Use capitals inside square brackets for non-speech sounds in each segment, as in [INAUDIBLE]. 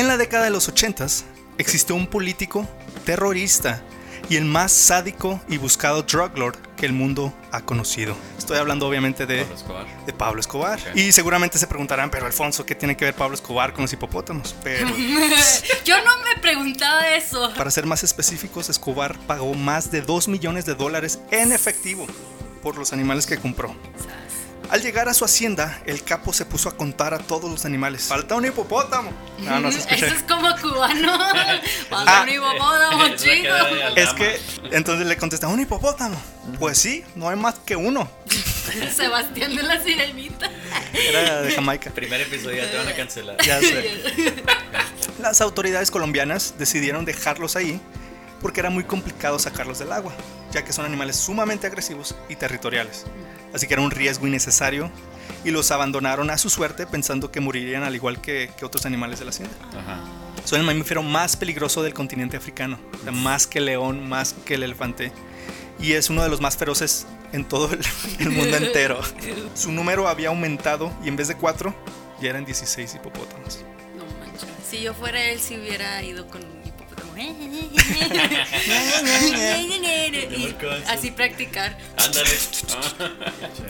En la década de los 80 existió un político terrorista y el más sádico y buscado drug lord que el mundo ha conocido. Estoy hablando obviamente de Pablo Escobar. de Pablo Escobar. Y seguramente se preguntarán, pero Alfonso, ¿qué tiene que ver Pablo Escobar con los hipopótamos? Pero [LAUGHS] Yo no me preguntaba eso. para ser más específicos, Escobar pagó más de 2 millones de dólares en efectivo por los animales que compró. Al llegar a su hacienda, el capo se puso a contar a todos los animales. Falta un hipopótamo. No, no se escucha. Eso es como cubano. [LAUGHS] Ah. Cuando un hipopótamo, chico. Es que entonces le contesta, ¿un hipopótamo? Pues sí, no hay más que uno. [LAUGHS] Sebastián de la Sirenita. Era de Jamaica. Primer episodio te van a cancelar. Ya sé. [LAUGHS] Las autoridades colombianas decidieron dejarlos ahí porque era muy complicado sacarlos del agua, ya que son animales sumamente agresivos y territoriales. Así que era un riesgo innecesario y los abandonaron a su suerte pensando que morirían al igual que, que otros animales de la hacienda. Ajá. Son el mamífero más peligroso del continente africano, o sea, más que el león, más que el elefante. Y es uno de los más feroces en todo el, [LAUGHS] el mundo entero. [LAUGHS] Su número había aumentado y en vez de cuatro, ya eran 16 hipopótamos. No manches. Si yo fuera él, si hubiera ido con Y [LAUGHS] así practicar. Ándale.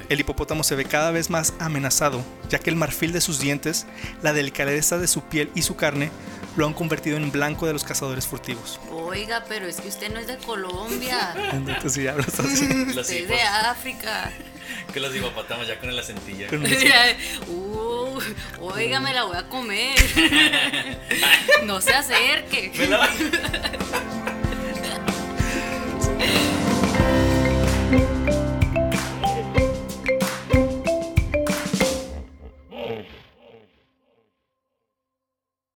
El hipopótamo se ve cada vez más amenazado, ya que el marfil de sus dientes, la delicadeza de su piel y su carne lo han convertido en blanco de los cazadores furtivos. Oiga, pero es que usted no es de Colombia. Entonces, si hablas así. Los Usted es de África. Que los hipopótamos ya con el acentilla. Uh, oiga, me la voy a comer. [LAUGHS] No se acerque. [LAUGHS]